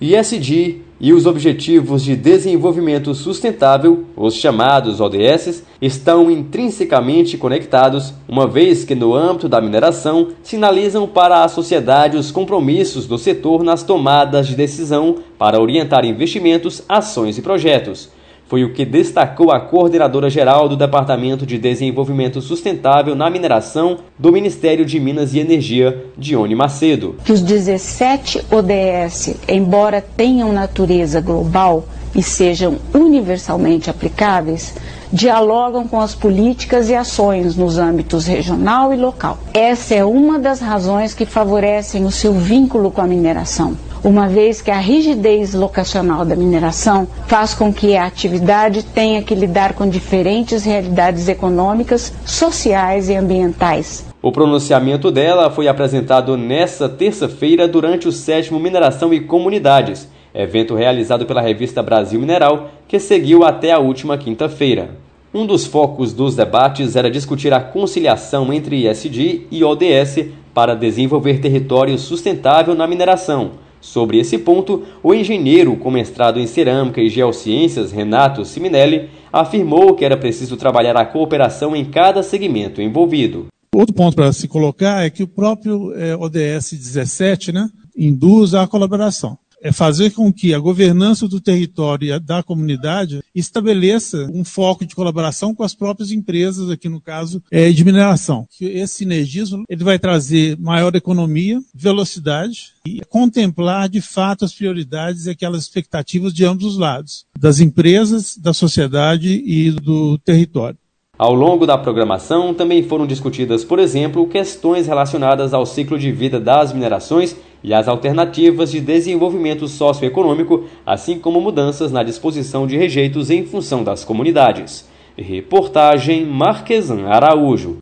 ISD e os Objetivos de Desenvolvimento Sustentável, os chamados ODS, estão intrinsecamente conectados, uma vez que, no âmbito da mineração, sinalizam para a sociedade os compromissos do setor nas tomadas de decisão para orientar investimentos, ações e projetos. Foi o que destacou a coordenadora geral do Departamento de Desenvolvimento Sustentável na Mineração do Ministério de Minas e Energia, Dione Macedo. Que os 17 ODS, embora tenham natureza global e sejam universalmente aplicáveis, dialogam com as políticas e ações nos âmbitos regional e local. Essa é uma das razões que favorecem o seu vínculo com a mineração uma vez que a rigidez locacional da mineração faz com que a atividade tenha que lidar com diferentes realidades econômicas, sociais e ambientais. O pronunciamento dela foi apresentado nesta terça-feira durante o sétimo Mineração e Comunidades, evento realizado pela revista Brasil Mineral, que seguiu até a última quinta-feira. Um dos focos dos debates era discutir a conciliação entre ISD e ODS para desenvolver território sustentável na mineração Sobre esse ponto, o engenheiro com mestrado em cerâmica e geociências, Renato Siminelli, afirmou que era preciso trabalhar a cooperação em cada segmento envolvido. Outro ponto para se colocar é que o próprio é, ODS 17 né, induz a colaboração é fazer com que a governança do território e da comunidade estabeleça um foco de colaboração com as próprias empresas, aqui no caso, é, de mineração. Esse sinergismo ele vai trazer maior economia, velocidade e contemplar de fato as prioridades e aquelas expectativas de ambos os lados, das empresas, da sociedade e do território. Ao longo da programação, também foram discutidas, por exemplo, questões relacionadas ao ciclo de vida das minerações e as alternativas de desenvolvimento socioeconômico, assim como mudanças na disposição de rejeitos em função das comunidades. Reportagem Marquesan Araújo.